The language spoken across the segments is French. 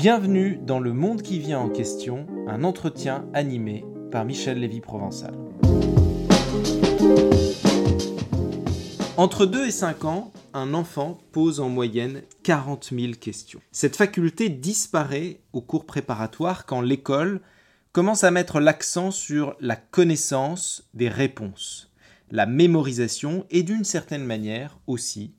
Bienvenue dans Le Monde qui vient en question, un entretien animé par Michel Lévy-Provençal. Entre 2 et 5 ans, un enfant pose en moyenne 40 000 questions. Cette faculté disparaît au cours préparatoire quand l'école commence à mettre l'accent sur la connaissance des réponses, la mémorisation et d'une certaine manière aussi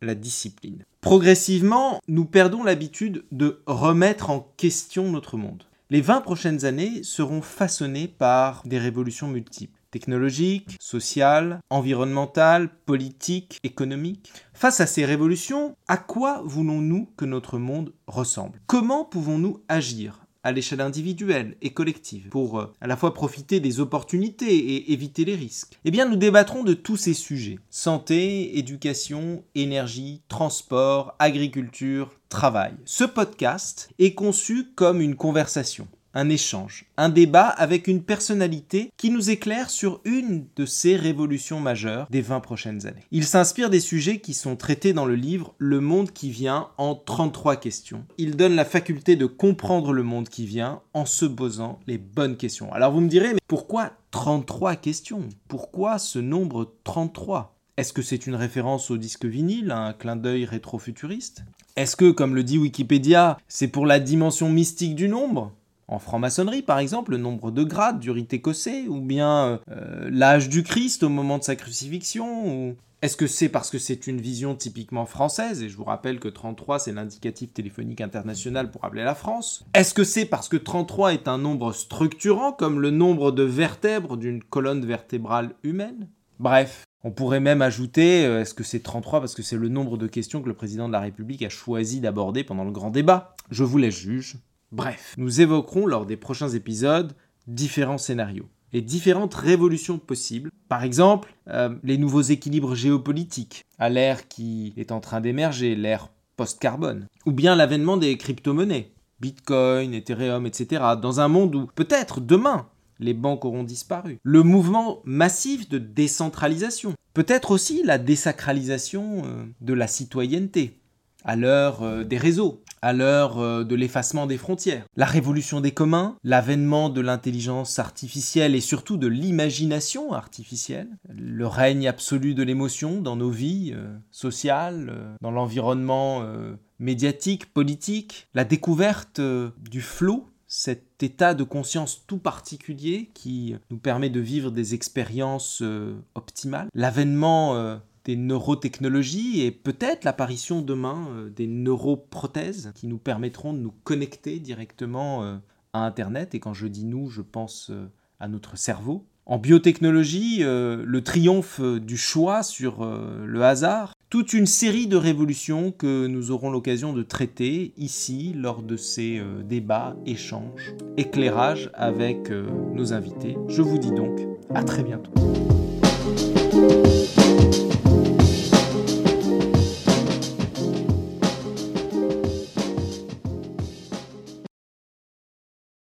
la discipline. Progressivement, nous perdons l'habitude de remettre en question notre monde. Les 20 prochaines années seront façonnées par des révolutions multiples technologiques, sociales, environnementales, politiques, économiques. Face à ces révolutions, à quoi voulons-nous que notre monde ressemble? Comment pouvons-nous agir? À l'échelle individuelle et collective pour euh, à la fois profiter des opportunités et éviter les risques Eh bien, nous débattrons de tous ces sujets. Santé, éducation, énergie, transport, agriculture, travail. Ce podcast est conçu comme une conversation un échange, un débat avec une personnalité qui nous éclaire sur une de ces révolutions majeures des 20 prochaines années. Il s'inspire des sujets qui sont traités dans le livre Le monde qui vient en 33 questions. Il donne la faculté de comprendre le monde qui vient en se posant les bonnes questions. Alors vous me direz, mais pourquoi 33 questions? Pourquoi ce nombre 33 est-ce que c'est une référence au disque vinyle, un clin d'œil rétro-futuriste? Est-ce que, comme le dit Wikipédia, c'est pour la dimension mystique du nombre? En franc-maçonnerie, par exemple, le nombre de grades du rite écossais, ou bien euh, l'âge du Christ au moment de sa crucifixion, ou... Est-ce que c'est parce que c'est une vision typiquement française, et je vous rappelle que 33 c'est l'indicatif téléphonique international pour appeler la France. Est-ce que c'est parce que 33 est un nombre structurant comme le nombre de vertèbres d'une colonne vertébrale humaine? Bref, on pourrait même ajouter, euh, est-ce que c'est 33 parce que c'est le nombre de questions que le président de la République a choisi d'aborder pendant le grand débat? Je vous laisse juge. Bref, nous évoquerons lors des prochains épisodes différents scénarios et différentes révolutions possibles. Par exemple, euh, les nouveaux équilibres géopolitiques à l'ère qui est en train d'émerger, l'ère post-carbone. Ou bien l'avènement des crypto-monnaies, Bitcoin, Ethereum, etc. Dans un monde où peut-être demain les banques auront disparu. Le mouvement massif de décentralisation. Peut-être aussi la désacralisation euh, de la citoyenneté à l'heure euh, des réseaux, à l'heure euh, de l'effacement des frontières. La révolution des communs, l'avènement de l'intelligence artificielle et surtout de l'imagination artificielle, le règne absolu de l'émotion dans nos vies euh, sociales, dans l'environnement médiatique, politique, la découverte du flot cet état de conscience tout particulier qui nous permet de vivre des expériences optimales, l'avènement des neurotechnologies et peut-être l'apparition demain euh, des neuroprothèses qui nous permettront de nous connecter directement euh, à Internet. Et quand je dis nous, je pense euh, à notre cerveau. En biotechnologie, le triomphe du choix sur le hasard, toute une série de révolutions que nous aurons l'occasion de traiter ici lors de ces débats, échanges, éclairages avec nos invités. Je vous dis donc à très bientôt.